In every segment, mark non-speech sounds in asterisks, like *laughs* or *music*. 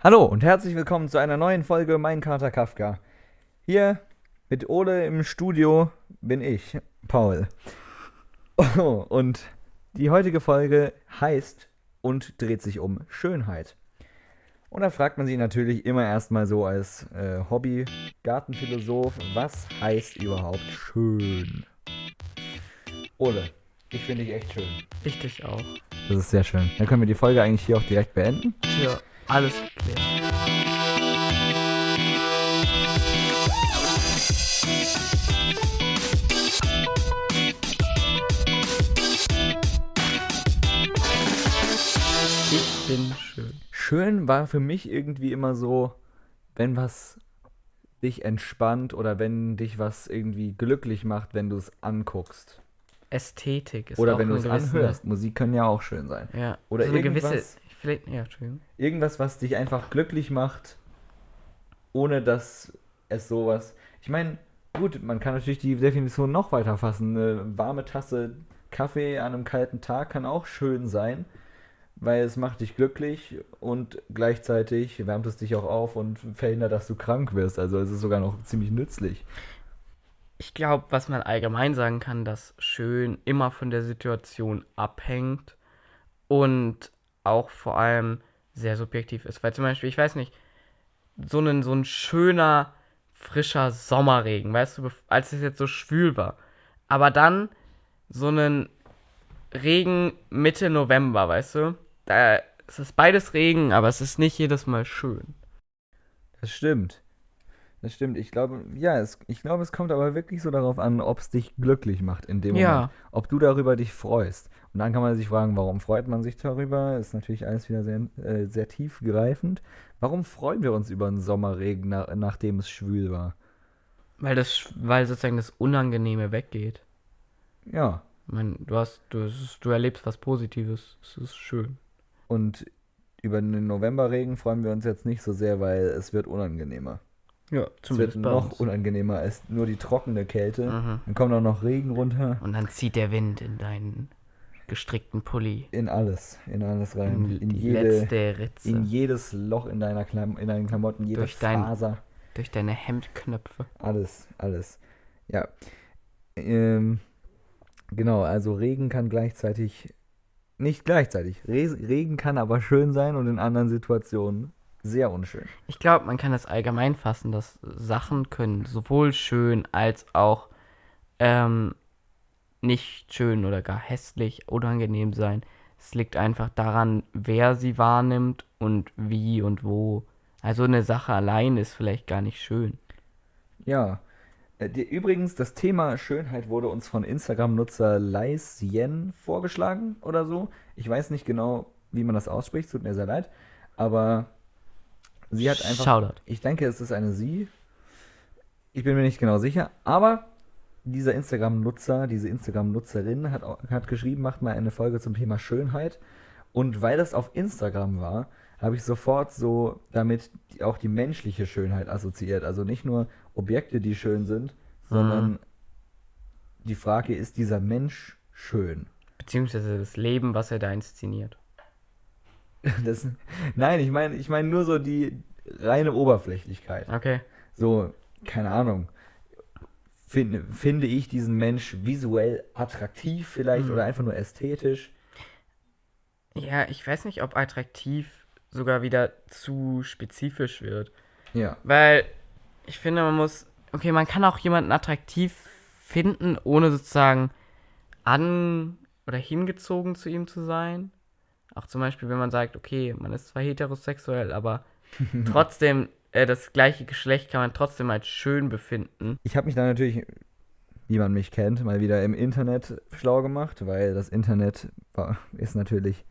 Hallo und herzlich willkommen zu einer neuen Folge Mein Kater Kafka. Hier mit Ole im Studio bin ich, Paul. Oh, *laughs* und die heutige Folge heißt und dreht sich um Schönheit. Und da fragt man sich natürlich immer erstmal so als äh, Hobby-Gartenphilosoph, was heißt überhaupt schön? Ole, ich finde dich echt schön. Ich dich auch. Das ist sehr schön. Dann können wir die Folge eigentlich hier auch direkt beenden. Ja, alles geklärt. Ich bin schön. Schön war für mich irgendwie immer so, wenn was dich entspannt oder wenn dich was irgendwie glücklich macht, wenn du es anguckst. Ästhetik ist Oder auch wenn du es anhörst. Musik kann ja auch schön sein. Ja. Oder so eine gewisse. Irgendwas- Vielleicht, ja, Entschuldigung. Irgendwas, was dich einfach glücklich macht, ohne dass es sowas. Ich meine, gut, man kann natürlich die Definition noch weiter fassen. Eine warme Tasse Kaffee an einem kalten Tag kann auch schön sein, weil es macht dich glücklich und gleichzeitig wärmt es dich auch auf und verhindert, dass du krank wirst. Also es ist sogar noch ziemlich nützlich. Ich glaube, was man allgemein sagen kann, dass schön immer von der Situation abhängt und auch vor allem sehr subjektiv ist. Weil zum Beispiel, ich weiß nicht, so ein, so ein schöner, frischer Sommerregen, weißt du, als es jetzt so schwül war. Aber dann so einen Regen Mitte November, weißt du? Da es ist beides Regen, aber es ist nicht jedes Mal schön. Das stimmt. Das stimmt. Ich glaube, ja, es, ich glaube, es kommt aber wirklich so darauf an, ob es dich glücklich macht in dem Ja. Moment. Ob du darüber dich freust. Und dann kann man sich fragen, warum freut man sich darüber? Ist natürlich alles wieder sehr, äh, sehr tiefgreifend. Warum freuen wir uns über einen Sommerregen, na, nachdem es schwül war? Weil das, weil sozusagen das Unangenehme weggeht. Ja. Ich meine, du hast, du, du erlebst was Positives. Es ist schön. Und über den Novemberregen freuen wir uns jetzt nicht so sehr, weil es wird unangenehmer. Ja, Es wird noch unangenehmer als nur die trockene Kälte. Mhm. Dann kommt auch noch Regen runter. Und dann zieht der Wind in deinen gestrickten Pulli. In alles. In alles rein. In, In die jede, letzte Ritze. in jedes Loch in deiner Klam in deinen Klamotten, jede Durch dein- Faser, durch deine Hemdknöpfe. alles, alles. Ja. Ähm, genau, also Regen kann gleichzeitig, nicht gleichzeitig, Re Regen kann aber schön sein und in anderen Situationen sehr unschön. Ich glaube, man kann das allgemein fassen, dass Sachen können sowohl schön als auch ähm, nicht schön oder gar hässlich, unangenehm sein. Es liegt einfach daran, wer sie wahrnimmt und wie und wo. Also eine Sache allein ist vielleicht gar nicht schön. Ja. Äh, übrigens, das Thema Schönheit wurde uns von Instagram-Nutzer Laisien vorgeschlagen oder so. Ich weiß nicht genau, wie man das ausspricht, tut mir sehr leid. Aber sie hat einfach. Shoutout. Ich denke, es ist eine Sie. Ich bin mir nicht genau sicher, aber dieser Instagram-Nutzer, diese Instagram-Nutzerin hat, hat geschrieben, macht mal eine Folge zum Thema Schönheit. Und weil das auf Instagram war, habe ich sofort so damit auch die menschliche Schönheit assoziiert. Also nicht nur Objekte, die schön sind, sondern die Frage, ist dieser Mensch schön? Beziehungsweise das Leben, was er da inszeniert. *laughs* Das, nein, ich meine ich meine nur so die reine Oberflächlichkeit. Okay. So, keine Ahnung. Finde, finde ich diesen Mensch visuell attraktiv vielleicht Mhm. oder einfach nur ästhetisch? Ja, ich weiß nicht, ob attraktiv sogar wieder zu spezifisch wird. Ja. Weil ich finde, man muss. Okay, man kann auch jemanden attraktiv finden, ohne sozusagen an oder hingezogen zu ihm zu sein. Auch zum Beispiel, wenn man sagt, okay, man ist zwar heterosexuell, aber *laughs* trotzdem äh, das gleiche Geschlecht kann man trotzdem als schön befinden. Ich habe mich da natürlich, wie man mich kennt, mal wieder im Internet schlau gemacht, weil das Internet war, ist natürlich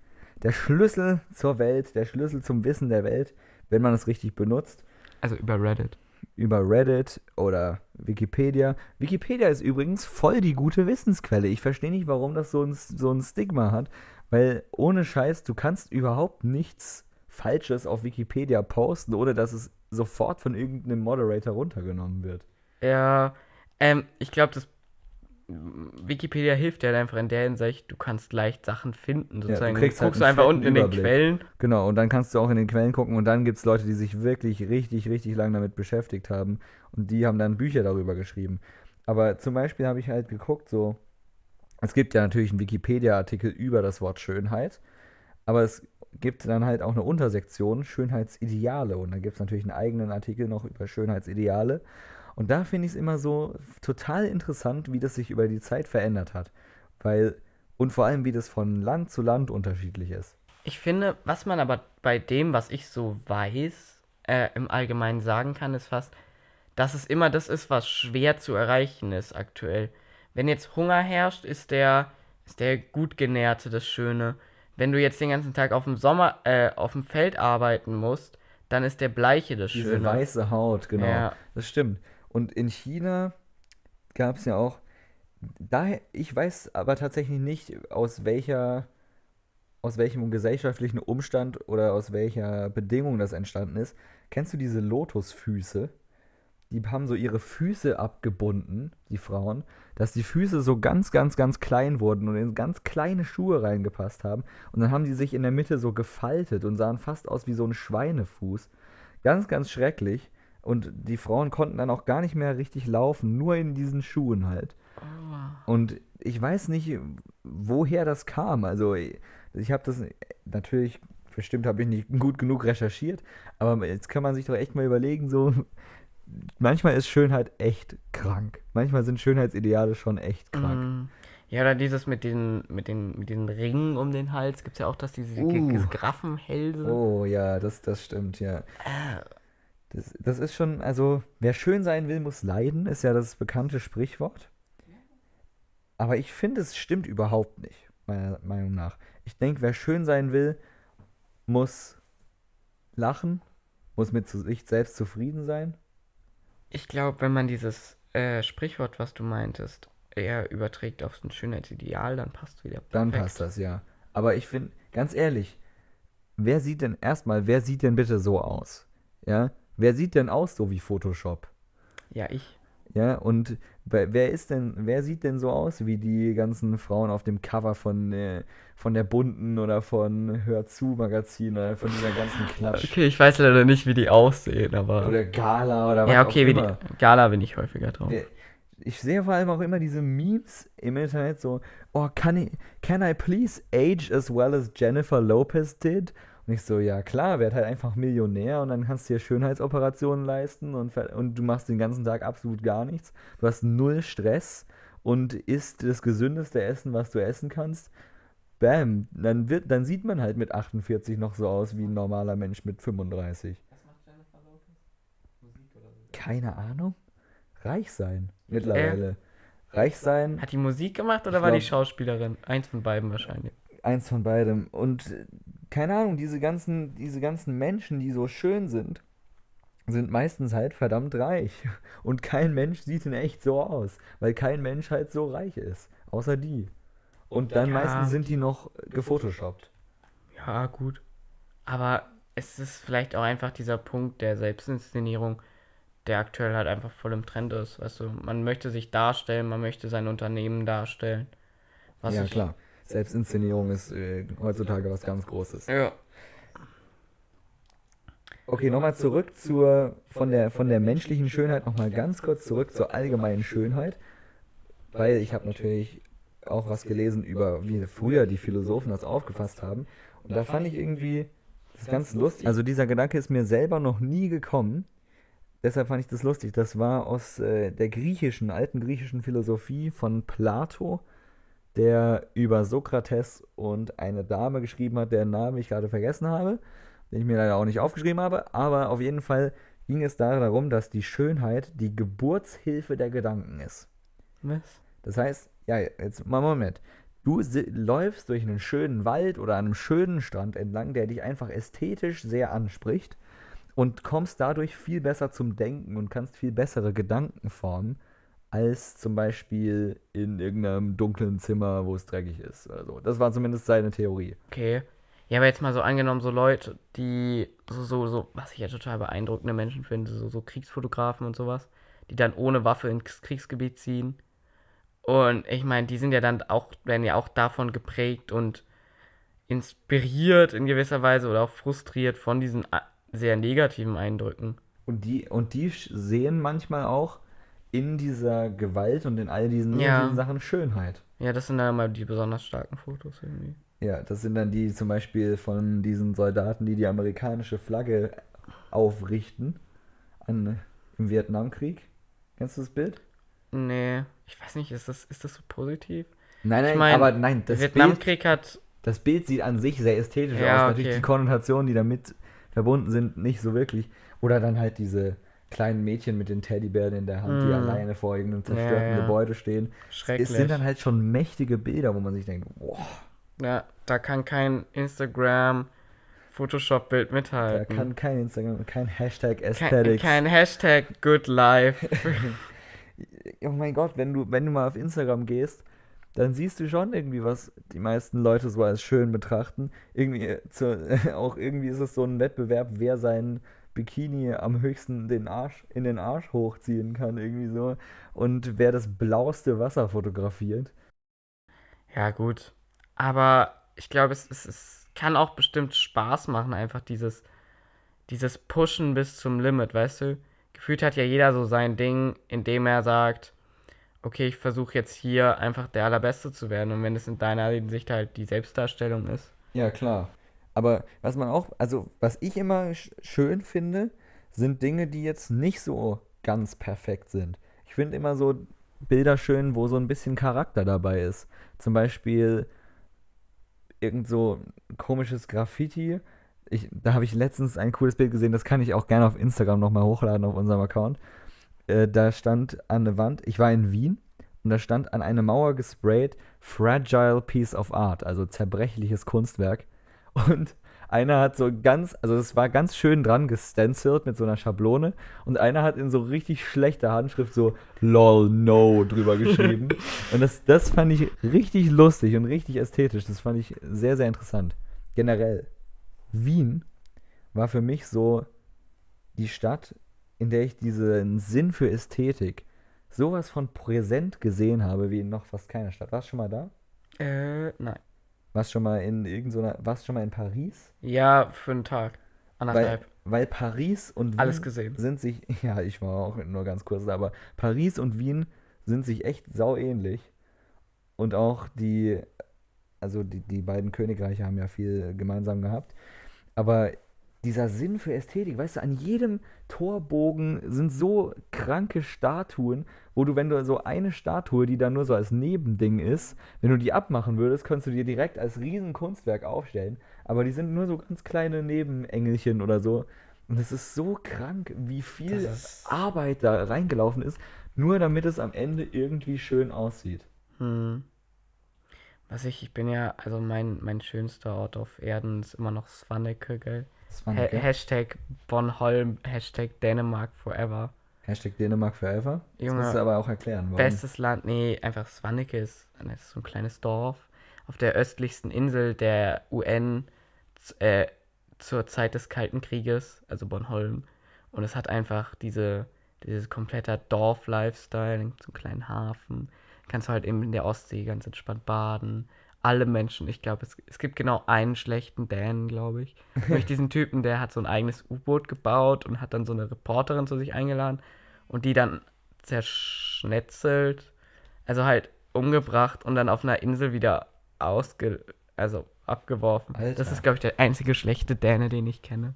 der Schlüssel zur Welt, der Schlüssel zum Wissen der Welt, wenn man es richtig benutzt. Also über Reddit. Über Reddit oder Wikipedia. Wikipedia ist übrigens voll die gute Wissensquelle. Ich verstehe nicht, warum das so ein, so ein Stigma hat, weil ohne Scheiß, du kannst überhaupt nichts Falsches auf Wikipedia posten, ohne dass es sofort von irgendeinem Moderator runtergenommen wird. Ja, ähm, ich glaube, das Wikipedia hilft dir halt einfach in der Hinsicht, du kannst leicht Sachen finden. Sozusagen. du kriegst halt guckst du einen einfach unten in den Überblick. Quellen. Genau, und dann kannst du auch in den Quellen gucken und dann gibt es Leute, die sich wirklich richtig, richtig lang damit beschäftigt haben und die haben dann Bücher darüber geschrieben. Aber zum Beispiel habe ich halt geguckt, so, es gibt ja natürlich einen Wikipedia-Artikel über das Wort Schönheit, aber es gibt dann halt auch eine Untersektion Schönheitsideale und da gibt es natürlich einen eigenen Artikel noch über Schönheitsideale. Und da finde ich es immer so total interessant, wie das sich über die Zeit verändert hat. Weil, und vor allem, wie das von Land zu Land unterschiedlich ist. Ich finde, was man aber bei dem, was ich so weiß, äh, im Allgemeinen sagen kann, ist fast, dass es immer das ist, was schwer zu erreichen ist aktuell. Wenn jetzt Hunger herrscht, ist der, ist der gut genährte das Schöne. Wenn du jetzt den ganzen Tag auf dem Sommer, äh, auf dem Feld arbeiten musst, dann ist der Bleiche das Diese Schöne. weiße Haut, genau. Ja. Das stimmt. Und in China gab es ja auch, daher, ich weiß aber tatsächlich nicht, aus welcher, aus welchem gesellschaftlichen Umstand oder aus welcher Bedingung das entstanden ist. Kennst du diese Lotusfüße? Die haben so ihre Füße abgebunden, die Frauen, dass die Füße so ganz, ganz, ganz klein wurden und in ganz kleine Schuhe reingepasst haben. Und dann haben die sich in der Mitte so gefaltet und sahen fast aus wie so ein Schweinefuß. Ganz, ganz schrecklich. Und die Frauen konnten dann auch gar nicht mehr richtig laufen, nur in diesen Schuhen halt. Und ich weiß nicht, woher das kam. Also ich habe das natürlich, bestimmt habe ich nicht gut genug recherchiert, aber jetzt kann man sich doch echt mal überlegen, so manchmal ist Schönheit echt krank. Manchmal sind Schönheitsideale schon echt krank. Mm. Ja, oder dieses mit den, mit den, mit den Ringen um den Hals. Gibt es ja auch, dass diese Uh. Graffenhälse. Oh ja, das, das stimmt, ja. Das, das ist schon, also wer schön sein will, muss leiden, ist ja das bekannte Sprichwort. Aber ich finde, es stimmt überhaupt nicht, meiner Meinung nach. Ich denke, wer schön sein will, muss lachen, muss mit sich selbst zufrieden sein. Ich glaube, wenn man dieses äh, Sprichwort, was du meintest, eher überträgt auf so ein Schönheitsideal, dann passt wieder Dann perfekt. passt das, ja. Aber ich finde, ganz ehrlich, wer sieht denn erstmal, wer sieht denn bitte so aus? Ja? Wer sieht denn aus so wie Photoshop? Ja, ich. Ja, und wer ist denn, wer sieht denn so aus wie die ganzen Frauen auf dem Cover von, äh, von der Bunten oder von Hör zu Magazin oder von dieser ganzen Klatsch Okay, ich weiß leider nicht, wie die aussehen, aber. oder Gala oder was ja, okay, auch wie die. immer. Gala bin ich häufiger drauf. Wer- Ich sehe vor allem auch immer diese Memes im Internet so, oh, can I, can I please age as well as Jennifer Lopez did? Und ich so, ja klar, werd halt einfach Millionär und dann kannst du dir Schönheitsoperationen leisten und, und du machst den ganzen Tag absolut gar nichts. Du hast null Stress und isst das gesündeste Essen, was du essen kannst. Bam, dann wird, dann sieht man halt mit 48 noch so aus wie ein normaler Mensch mit 35. Keine Ahnung. Reich sein mittlerweile. Reich sein, Hat die Musik gemacht oder Ich war die glaub- Schauspielerin? Eins von beiden wahrscheinlich. eins von beidem. Und äh, keine Ahnung, diese ganzen, diese ganzen Menschen, die so schön sind, sind meistens halt verdammt reich. *laughs* Und kein Mensch sieht in echt so aus, weil kein Mensch halt so reich ist. Außer die. Und dann Ja. meistens sind die noch gefotoshoppt. Ja, gut. Aber es ist vielleicht auch einfach dieser Punkt der Selbstinszenierung, der aktuell halt einfach voll im Trend ist. Weißt du, man möchte sich darstellen, man möchte sein Unternehmen darstellen. Was ja, ich, klar. Selbstinszenierung ist äh, heutzutage was ganz Großes. Ja. Okay, nochmal zurück zur, von der, von der menschlichen Schönheit nochmal ganz kurz zurück zur allgemeinen Schönheit. Weil ich habe natürlich auch was gelesen über, wie früher die Philosophen das aufgefasst haben. Und da fand ich irgendwie das ganz lustig. Also dieser Gedanke ist mir selber noch nie gekommen. Deshalb fand ich das lustig. Das war aus äh, der griechischen, alten griechischen Philosophie von Plato, der über Sokrates und eine Dame geschrieben hat, deren Namen ich gerade vergessen habe, den ich mir leider auch nicht aufgeschrieben habe. Aber auf jeden Fall ging es da darum, dass die Schönheit die Geburtshilfe der Gedanken ist. Was? Das heißt, ja, jetzt mal Moment. Du läufst durch einen schönen Wald oder einem schönen Strand entlang, der dich einfach ästhetisch sehr anspricht und kommst dadurch viel besser zum Denken und kannst viel bessere Gedanken formen, als zum Beispiel in irgendeinem dunklen Zimmer, wo es dreckig ist oder so. Das war zumindest seine Theorie. Okay. Ja, aber jetzt mal so angenommen, so Leute, die so, so, so, was ich ja total beeindruckende Menschen finde, so, so Kriegsfotografen und sowas, die dann ohne Waffe ins Kriegsgebiet ziehen Und ich meine, die sind ja dann auch, werden ja auch davon geprägt und inspiriert in gewisser Weise oder auch frustriert von diesen a- sehr negativen Eindrücken. Und die, und die sehen manchmal auch in dieser Gewalt und in all diesen Ja. negativen Sachen Schönheit. Ja, das sind dann immer die besonders starken Fotos irgendwie. Ja, das sind dann die zum Beispiel von diesen Soldaten, die die amerikanische Flagge aufrichten an, im Vietnamkrieg. Kennst du das Bild? Nee, ich weiß nicht, ist das, ist das so positiv? Nein, Ich nein, mein, aber nein, das Bild, Vietnamkrieg hat. das Bild sieht an sich sehr ästhetisch Ja, aus. Natürlich okay. die Konnotationen, die damit verbunden sind, nicht so wirklich. Oder dann halt diese kleinen Mädchen mit den Teddybären in der Hand, die Mm. alleine vor irgendeinem zerstörten Ja, ja. Gebäude stehen. Schrecklich. Es sind dann halt schon mächtige Bilder, wo man sich denkt, boah, Ja, da kann kein Instagram Photoshop-Bild da mithalten. kann kein Instagram, kein Hashtag kein, Aesthetics. kein Hashtag Good Life. *laughs* oh mein Gott, wenn du, wenn du mal auf Instagram gehst, dann siehst du schon irgendwie, was die meisten Leute so als schön betrachten. Irgendwie, äh, zu, *laughs* auch irgendwie ist es so ein Wettbewerb, wer seinen Bikini am höchsten den Arsch, in den Arsch hochziehen kann, irgendwie so. Und wer das blauste Wasser fotografiert. ja, gut. Aber ich glaube, es, es, es kann auch bestimmt Spaß machen, einfach dieses, dieses Pushen bis zum Limit, weißt du? Gefühlt hat ja jeder so sein Ding, in dem er sagt, okay, ich versuche jetzt hier einfach der Allerbeste zu werden. Und wenn es in deiner Hinsicht halt die Selbstdarstellung ist. Ja, klar. Aber was man auch, also was ich immer sch schön finde, sind Dinge, die jetzt nicht so ganz perfekt sind. Ich finde immer so Bilder schön, wo so ein bisschen Charakter dabei ist. Zum Beispiel irgend so komisches Graffiti. Ich, da habe ich letztens ein cooles Bild gesehen, das kann ich auch gerne auf Instagram nochmal hochladen auf unserem Account. Äh, da stand an der Wand, ich war in Wien und da stand an eine Mauer gesprayt Fragile Piece of Art, also zerbrechliches Kunstwerk. Und einer hat so ganz, also es war ganz schön dran gestenciled mit so einer Schablone und einer hat in so richtig schlechter Handschrift so LOL no drüber geschrieben. *laughs* und das, das fand ich richtig lustig und richtig ästhetisch. Das fand ich sehr, sehr interessant. Generell, Wien war für mich so die Stadt, in der ich diesen Sinn für Ästhetik sowas von präsent gesehen habe, wie in noch fast keiner Stadt. Warst du schon mal da? Äh, nein. Warst schon mal in irgendeiner, warst schon mal in Paris? Ja, für einen Tag. Weil, Anderthalb. weil Paris und Wien Alles gesehen. sind sich, *laughs* ja, ich war auch nur ganz kurz da, aber Paris und Wien sind sich echt sau ähnlich. Und auch die, also die, die beiden Königreiche haben ja viel gemeinsam gehabt. Aber dieser Sinn für Ästhetik, weißt du, an jedem Torbogen sind so kranke Statuen, wo du, wenn du so eine Statue, die dann nur so als Nebending ist, wenn du die abmachen würdest, könntest du dir direkt als Riesenkunstwerk aufstellen. Aber die sind nur so ganz kleine Nebenengelchen oder so. Und es ist so krank, wie viel Arbeit da reingelaufen ist, nur damit es am Ende irgendwie schön aussieht. Hm. Was ich, ich bin ja, also mein, mein schönster Ort auf Erden ist immer noch Svaneke, gell? Ha Hashtag Bonholm, Hashtag Dänemark forever. Hashtag Dänemark forever. Das Junge, musst du aber auch erklären. Warum. Bestes Land, nee, einfach Svaneke ist, das ist so ein kleines Dorf auf der östlichsten Insel der UN äh, zur Zeit des Kalten Krieges, also Bonholm. Und es hat einfach diese, dieses kompletter Dorf-Lifestyle, so einen kleinen Hafen. Kannst du halt eben in der Ostsee ganz entspannt baden. Alle Menschen, ich glaube, es, es gibt genau einen schlechten Dänen, glaube ich. *laughs* Nämlich diesen Typen, der hat so ein eigenes U-Boot gebaut und hat dann so eine Reporterin zu sich eingeladen und die dann zerschnetzelt, also halt umgebracht und dann auf einer Insel wieder ausge, also abgeworfen. Alter. Das ist, glaube ich, der einzige schlechte Däne, den ich kenne.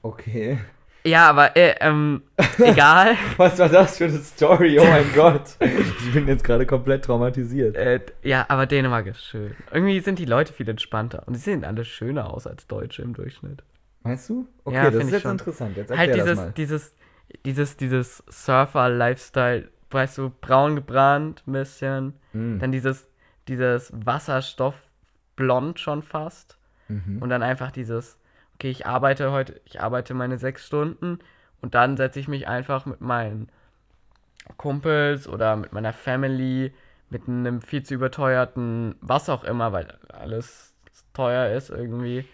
Okay. Ja, aber äh, ähm, *laughs* egal. Was war das für eine Story? Oh mein *laughs* Gott. Ich bin jetzt gerade komplett traumatisiert. äh, ja, aber Dänemark ist schön. Irgendwie sind die Leute viel entspannter und sie sehen alle schöner aus als Deutsche im Durchschnitt. Meinst du? Okay, Ja, das ist jetzt schon. interessant. Jetzt halt dieses, das mal. dieses, dieses, dieses Surfer-Lifestyle, weißt du, braun gebrannt ein bisschen. Mm. Dann dieses, dieses Wasserstoffblond schon fast. Mhm. Und dann einfach dieses, okay, ich arbeite heute, ich arbeite meine sechs Stunden und dann setze ich mich einfach mit meinen Kumpels oder mit meiner Family mit einem viel zu überteuerten, was auch immer, weil alles teuer ist irgendwie,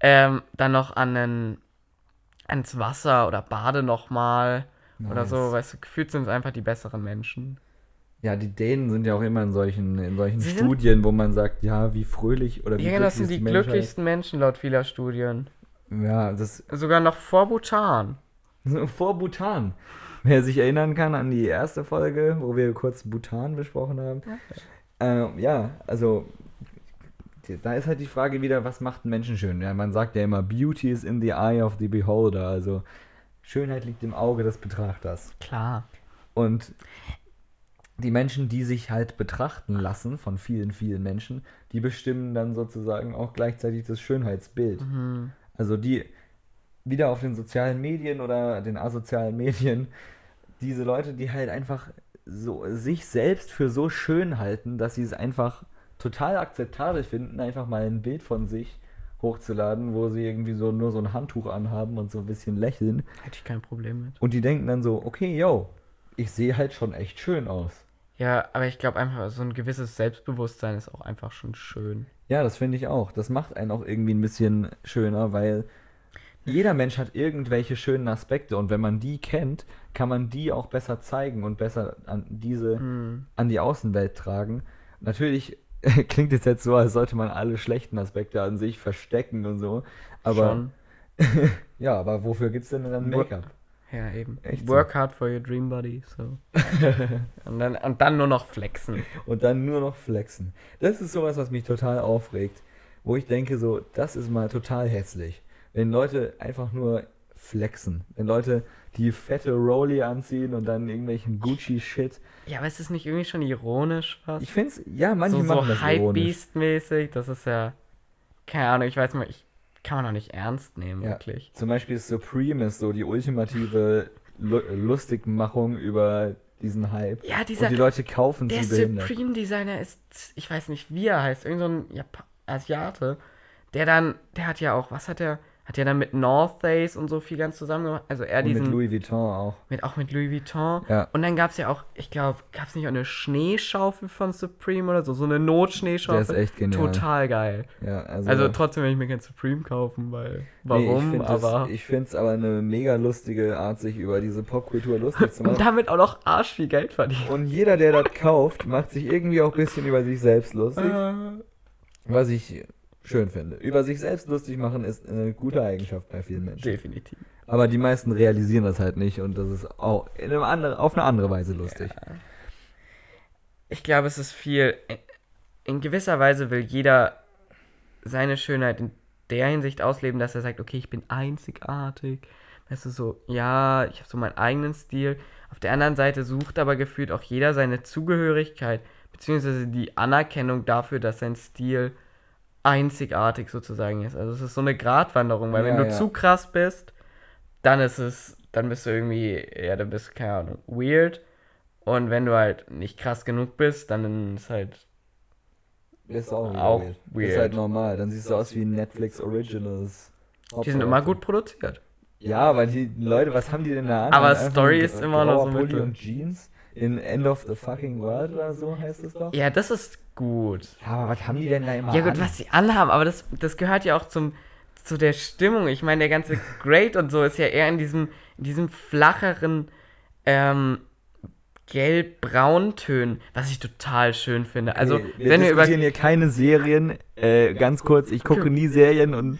ähm, dann noch an den, ans Wasser oder bade nochmal oder so, Nice. weißt du, gefühlt sind es einfach die besseren Menschen. Ja, die Dänen sind ja auch immer in solchen, in solchen Sie Studien, wo man sagt, ja, wie fröhlich oder wie Ja, das sind glücklich die Menschheit. glücklichsten Menschen laut vieler Studien. Ja, das Sogar noch vor Bhutan. *laughs* vor Bhutan. Wer sich erinnern kann an die erste Folge, wo wir kurz Bhutan besprochen haben. Ähm, ja, also da ist halt die Frage wieder, was macht einen Menschen schön? Ja, man sagt ja immer, Beauty is in the eye of the beholder. Also Schönheit liegt im Auge des Betrachters. Klar. Und die Menschen, die sich halt betrachten lassen von vielen, vielen Menschen, die bestimmen dann sozusagen auch gleichzeitig das Schönheitsbild. Mhm. Also die wieder auf den sozialen Medien oder den asozialen Medien, diese Leute, die halt einfach so sich selbst für so schön halten, dass sie es einfach total akzeptabel finden, einfach mal ein Bild von sich hochzuladen, wo sie irgendwie so nur so ein Handtuch anhaben und so ein bisschen lächeln. Hätte ich kein Problem mit. Und die denken dann so, okay, yo, ich sehe halt schon echt schön aus. Ja, aber ich glaube einfach, so ein gewisses Selbstbewusstsein ist auch einfach schon schön. Ja, das finde ich auch. Das macht einen auch irgendwie ein bisschen schöner, weil jeder Mensch hat irgendwelche schönen Aspekte und wenn man die kennt, kann man die auch besser zeigen und besser an diese Mhm. an die Außenwelt tragen. Natürlich *laughs* klingt es jetzt so, als sollte man alle schlechten Aspekte an sich verstecken und so, aber Schon. *laughs* ja, aber wofür gibt's denn dann Make-up? Ja, eben. Echt so. Work hard for your dream body, so. *laughs* und, dann, und dann nur noch flexen. und dann nur noch flexen. Das ist sowas, was mich total aufregt, wo ich denke so, das ist mal total hässlich. Wenn Leute einfach nur flexen, wenn Leute die fette Rolli anziehen und dann irgendwelchen Gucci-Shit. Ja, aber ist es nicht irgendwie schon ironisch fast? Ich find's, ja, manche so machen so das ironisch. Hypebeast-mäßig, das ist ja. Keine Ahnung, ich weiß mal, ich kann man doch nicht ernst nehmen, Ja. wirklich. Zum Beispiel Supreme ist so die ultimative Lu Lustigmachung über diesen Hype. Ja, dieser. und die Leute kaufen Der sie behindert. Supreme-Designer ist, ich weiß nicht, wie er heißt, irgend so ein Asiate, der dann, der hat ja auch, was hat er, hat ja dann mit North Face und so viel ganz zusammen gemacht, also er Und diesen, mit mit, Louis Vuitton auch. auch mit Louis Vuitton. Ja. Und dann gab es ja auch, ich glaube, gab es nicht auch eine Schneeschaufel von Supreme oder so, so eine Der Notschneeschaufel. ist echt genial. Total geil. Ja, also, Also trotzdem will ich mir kein Supreme kaufen, weil, nee, warum, ich find das- aber... ich finde es aber eine mega lustige Art, sich über diese Popkultur lustig zu *laughs* und machen. damit auch noch arsch viel Geld verdienen. Und jeder, der das kauft, macht sich irgendwie auch ein bisschen über sich selbst lustig. *laughs* Was ich schön finde. Über sich selbst lustig machen ist eine gute Eigenschaft bei vielen Menschen. definitiv. Aber die meisten realisieren das halt nicht und das ist auch in einem andere, auf eine andere Weise lustig. Ich glaube, es ist viel. In gewisser Weise will jeder seine Schönheit in der Hinsicht ausleben, dass er sagt, okay, ich bin einzigartig. Weißt du, so, ja, ich habe so meinen eigenen Stil. Auf der anderen Seite sucht aber gefühlt auch jeder seine Zugehörigkeit, beziehungsweise die Anerkennung dafür, dass sein Stil einzigartig sozusagen ist. Also es ist so eine Gratwanderung, weil wenn Ja, du ja. zu krass bist, dann ist es, dann bist du irgendwie, ja, dann bist du, keine Ahnung, weird. Und wenn du halt nicht krass genug bist, dann ist halt, Das ist auch, Auch weird. Weird. ist halt normal. Dann siehst du aus wie Netflix Originals. die sind immer gut produziert. Ja, aber die Leute, was haben die denn da an? Aber Story ist immer noch so mittel. und Jeans in End of the Fucking World oder so heißt es doch. Ja, das ist gut. Ja, aber was haben die denn da immer Ja gut, an? was sie anhaben, aber das, das gehört ja auch zum, zu der Stimmung. Ich meine, der ganze Great und so ist ja eher in diesem, in diesem flacheren, ähm, gelb-braun-Tönen, was ich total schön finde. Also, Okay, wir wenn wir über hier keine Serien, äh, ganz kurz, ich gucke nie Serien und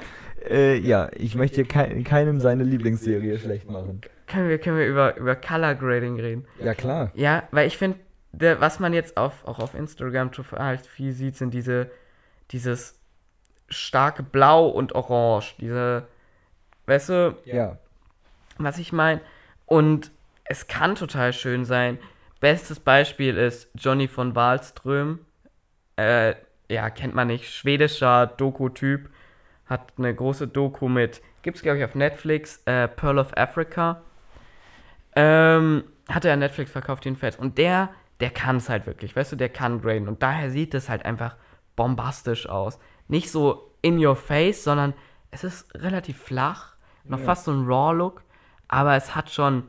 äh, ja, ich möchte hier kei keinem seine Lieblingsserie schlecht machen. können wir, können wir über, über Color Grading reden. Ja, klar. Ja, weil ich finde, was man jetzt auf, auch auf Instagram total viel sieht, sind diese, dieses starke Blau und Orange. Diese, weißt du, Ja. was ich meine? Und es kann total schön sein. Bestes Beispiel ist Johnny von Wahlström. Äh, ja, kennt man nicht. Schwedischer Doku-Typ. Hat eine große Doku mit, gibt's glaube ich auf Netflix, äh, Pearl of Africa. Ähm, hat er an Netflix verkauft jedenfalls. Und der, der kann es halt wirklich, weißt du, der kann graden. Und daher sieht es halt einfach bombastisch aus. Nicht so in your face, sondern es ist relativ flach. Noch Ja. fast so ein Raw-Look. Aber es hat schon,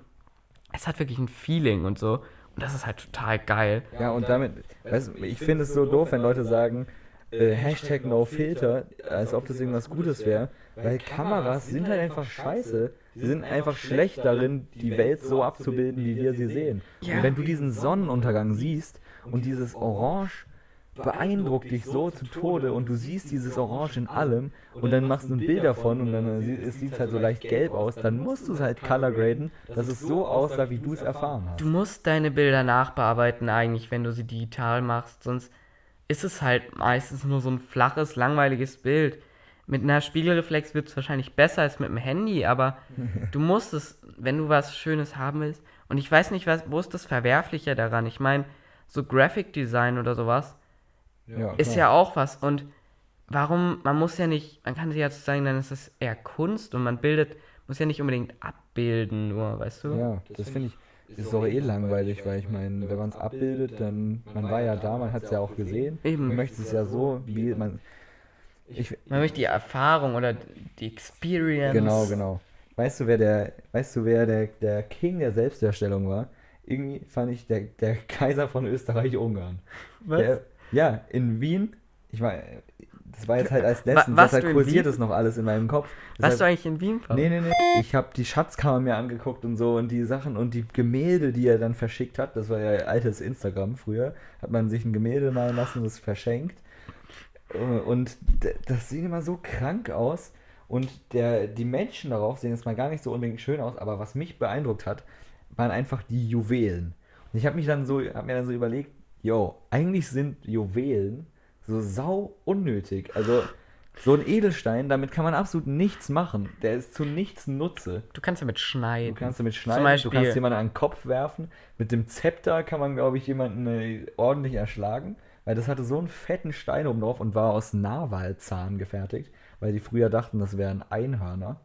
es hat wirklich ein Feeling und so. Und das ist halt total geil. Ja, und damit, weißt du, ich finde es so doof, wenn Leute sagen, äh, Hashtag No Filter, als ob das irgendwas Gutes wäre, weil Kameras sind halt einfach scheiße. Sie sind einfach schlecht darin, die Welt so abzubilden, wie wir sie sehen. Ja. Und wenn du diesen Sonnenuntergang siehst und dieses Orange beeindruckt dich so zu Tode und du siehst dieses Orange in allem und dann machst du ein Bild davon und dann sieht es halt so leicht gelb aus, dann musst du es halt color graden, dass es so aussah, wie du es erfahren hast. Du musst deine Bilder nachbearbeiten eigentlich, wenn du sie digital machst, sonst ist es halt meistens nur so ein flaches, langweiliges Bild. Mit einer Spiegelreflex wird es wahrscheinlich besser als mit dem Handy, aber *laughs* du musst es, wenn du was Schönes haben willst. Und ich weiß nicht, was, wo ist das Verwerfliche daran? Ich meine, so Graphic Design oder sowas ja, ist ja auch was. Und warum, man muss ja nicht, man kann sich ja sagen, dann ist das eher Kunst und man bildet, muss ja nicht unbedingt abbilden, nur, weißt du? Ja, das finde ich ist doch eh langweilig, weil ich meine, wenn man es abbildet, dann, man war ja da, man hat es ja auch gesehen. Eben. Man möchte es ja so, wie man. Ich, man möchte die Erfahrung oder die Experience. Genau, genau. Weißt du, wer der, weißt du, wer der, der King der Selbstdarstellung war? Irgendwie fand ich der, der Kaiser von Österreich-Ungarn. Was? Der, ja, in Wien. Ich war, das war jetzt halt als letztens, Was, deshalb kursiert es noch alles in meinem Kopf. Warst du eigentlich in Wien? Paul? Nee, nee, nee. Ich habe die Schatzkammer mir angeguckt und so und die Sachen und die Gemälde, die er dann verschickt hat. Das war ja altes Instagram früher. Hat man sich ein Gemälde malen lassen und es verschenkt. Und das sieht immer so krank aus. Und der, die Menschen darauf sehen jetzt mal gar nicht so unbedingt schön aus, aber was mich beeindruckt hat, waren einfach die Juwelen. Und ich habe mich dann so, habe mir dann so überlegt, yo, eigentlich sind Juwelen so sau unnötig. Also so ein Edelstein, damit kann man absolut nichts machen. Der ist zu nichts Nutze. Du kannst damit schneiden. Du kannst damit schneiden, Beispiel, du kannst jemanden an den Kopf werfen. Mit dem Zepter kann man, glaube ich, jemanden äh, ordentlich erschlagen. Weil das hatte so einen fetten Stein oben drauf und war aus Narwalzahn gefertigt. Weil die früher dachten, das wären Einhörner.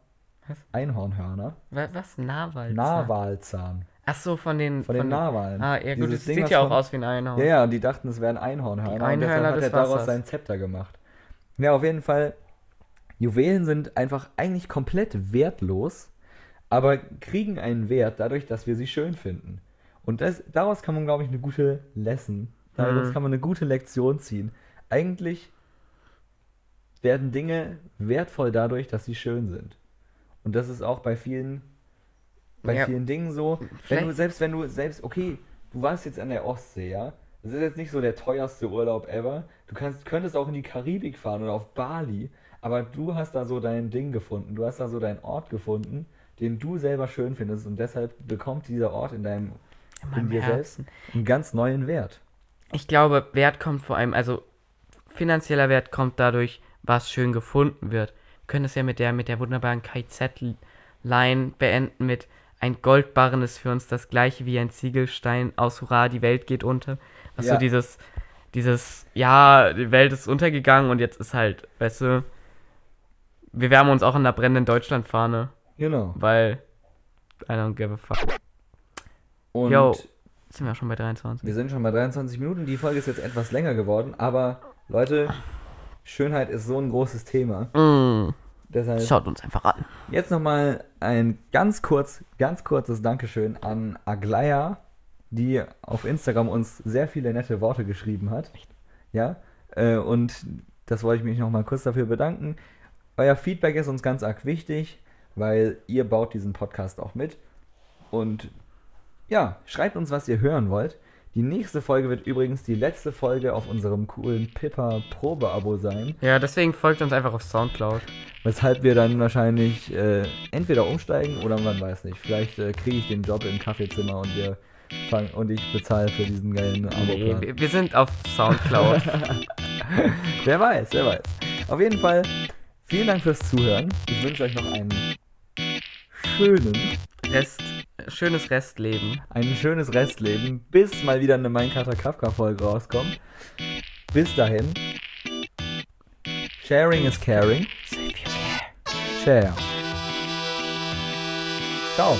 Was? Einhornhörner. Was? was? Narwalzahn? Narwalzahn. Ach so, von den... Von, von den Narwalen. Ah, ja gut, das Ding, sieht ja auch aus wie ein Einhorn. Ja, ja, und die dachten, es wären Einhornhörner. Die Einhörner und deshalb hat er daraus Wassers. seinen Zepter gemacht. Ja, auf jeden Fall, Juwelen sind einfach eigentlich komplett wertlos, aber kriegen einen Wert dadurch, dass wir sie schön finden. Und das, daraus kann man, glaube ich, eine gute Lesson, daraus mhm. kann man eine gute Lektion ziehen. Eigentlich werden Dinge wertvoll dadurch, dass sie schön sind. Und das ist auch bei vielen bei ja. vielen Dingen so. Wenn du, selbst wenn du, selbst, okay, du warst jetzt an der Ostsee, ja? Das ist jetzt nicht so der teuerste Urlaub ever. Du kannst, könntest auch in die Karibik fahren oder auf Bali, aber du hast da so dein Ding gefunden. Du hast da so deinen Ort gefunden, den du selber schön findest und deshalb bekommt dieser Ort in deinem, in, in dir Herzen. selbst einen ganz neuen Wert. Ich glaube, Wert kommt vor allem, also finanzieller Wert kommt dadurch, was schön gefunden wird. Wir können es ja mit der, mit der wunderbaren KZ-Line beenden mit ein Goldbarren ist für uns das gleiche wie ein Ziegelstein aus Hurra, die Welt geht unter. Was ja. so dieses, dieses, ja, die Welt ist untergegangen und jetzt ist halt, weißt du, wir wärmen uns auch in der brennenden Deutschlandfahne. Genau. Weil, I don't give a fuck. Und Yo, sind wir schon bei 23. Wir sind schon bei 23 Minuten. Die Folge ist jetzt etwas länger geworden, aber Leute, Schönheit ist so ein großes Thema. Mm. Deshalb Schaut uns einfach an. Jetzt nochmal ein ganz kurz, ganz kurzes Dankeschön an Aglaya, die auf Instagram uns sehr viele nette Worte geschrieben hat. Echt? Ja. Äh, und das wollte ich mich nochmal kurz dafür bedanken. Euer Feedback ist uns ganz arg wichtig, weil ihr baut diesen Podcast auch mit. Und ja, schreibt uns, was ihr hören wollt. Die nächste Folge wird übrigens die letzte Folge auf unserem coolen Pippa Probe-Abo sein. Ja, deswegen folgt uns einfach auf Soundcloud. Weshalb wir dann wahrscheinlich äh, entweder umsteigen oder man weiß nicht. Vielleicht äh, kriege ich den Job im Kaffeezimmer und wir fangen und ich bezahle für diesen geilen abo nee, wir, sind auf Soundcloud. *laughs* wer weiß, wer weiß. Auf jeden Fall, vielen Dank fürs Zuhören. Ich wünsche euch noch einen schönen Rest schönes Restleben. Ein schönes Restleben, bis mal wieder eine Minecraft Kafka-Folge rauskommt. Bis dahin. Sharing is caring. Share. Ciao.